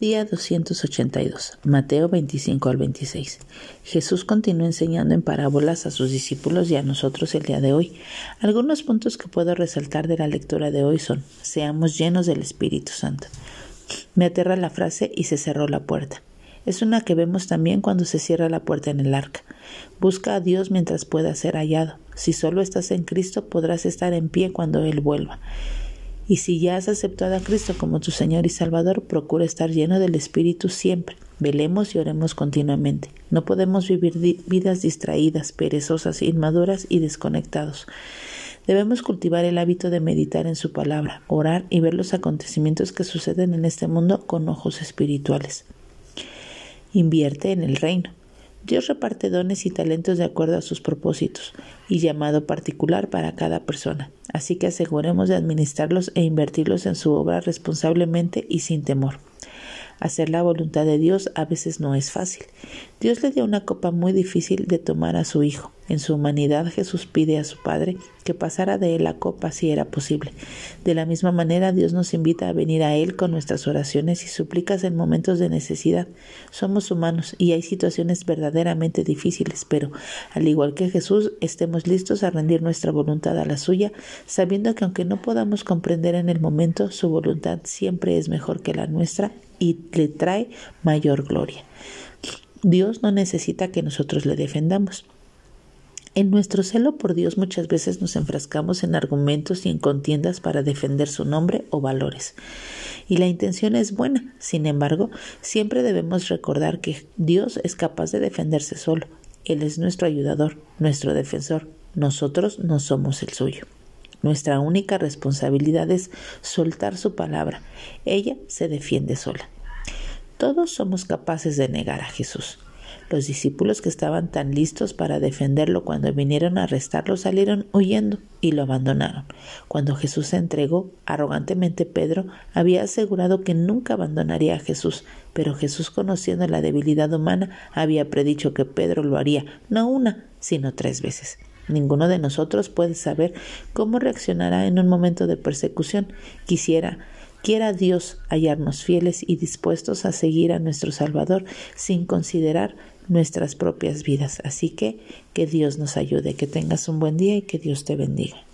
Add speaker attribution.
Speaker 1: Día 282. Mateo 25 al 26. Jesús continúa enseñando en parábolas a sus discípulos y a nosotros el día de hoy. Algunos puntos que puedo resaltar de la lectura de hoy son, seamos llenos del Espíritu Santo. Me aterra la frase y se cerró la puerta. Es una que vemos también cuando se cierra la puerta en el arca. Busca a Dios mientras pueda ser hallado. Si solo estás en Cristo podrás estar en pie cuando Él vuelva. Y si ya has aceptado a Cristo como tu Señor y Salvador, procura estar lleno del Espíritu siempre. Velemos y oremos continuamente. No podemos vivir vidas distraídas, perezosas, inmaduras y desconectados. Debemos cultivar el hábito de meditar en su palabra, orar y ver los acontecimientos que suceden en este mundo con ojos espirituales. Invierte en el reino. Dios reparte dones y talentos de acuerdo a sus propósitos y llamado particular para cada persona, así que aseguremos de administrarlos e invertirlos en su obra responsablemente y sin temor. Hacer la voluntad de Dios a veces no es fácil. Dios le dio una copa muy difícil de tomar a su Hijo. En su humanidad Jesús pide a su Padre que pasara de él la copa si era posible. De la misma manera Dios nos invita a venir a Él con nuestras oraciones y súplicas en momentos de necesidad. Somos humanos y hay situaciones verdaderamente difíciles, pero al igual que Jesús, estemos listos a rendir nuestra voluntad a la suya, sabiendo que aunque no podamos comprender en el momento, su voluntad siempre es mejor que la nuestra y le trae mayor gloria. Dios no necesita que nosotros le defendamos. En nuestro celo por Dios muchas veces nos enfrascamos en argumentos y en contiendas para defender su nombre o valores. Y la intención es buena, sin embargo, siempre debemos recordar que Dios es capaz de defenderse solo. Él es nuestro ayudador, nuestro defensor. Nosotros no somos el suyo. Nuestra única responsabilidad es soltar su palabra. Ella se defiende sola. Todos somos capaces de negar a Jesús. Los discípulos que estaban tan listos para defenderlo cuando vinieron a arrestarlo salieron huyendo y lo abandonaron. Cuando Jesús se entregó, arrogantemente Pedro había asegurado que nunca abandonaría a Jesús, pero Jesús, conociendo la debilidad humana, había predicho que Pedro lo haría no una, sino tres veces. Ninguno de nosotros puede saber cómo reaccionará en un momento de persecución. Quisiera quiera Dios hallarnos fieles y dispuestos a seguir a nuestro Salvador sin considerar nuestras propias vidas. Así que que Dios nos ayude, que tengas un buen día y que Dios te bendiga.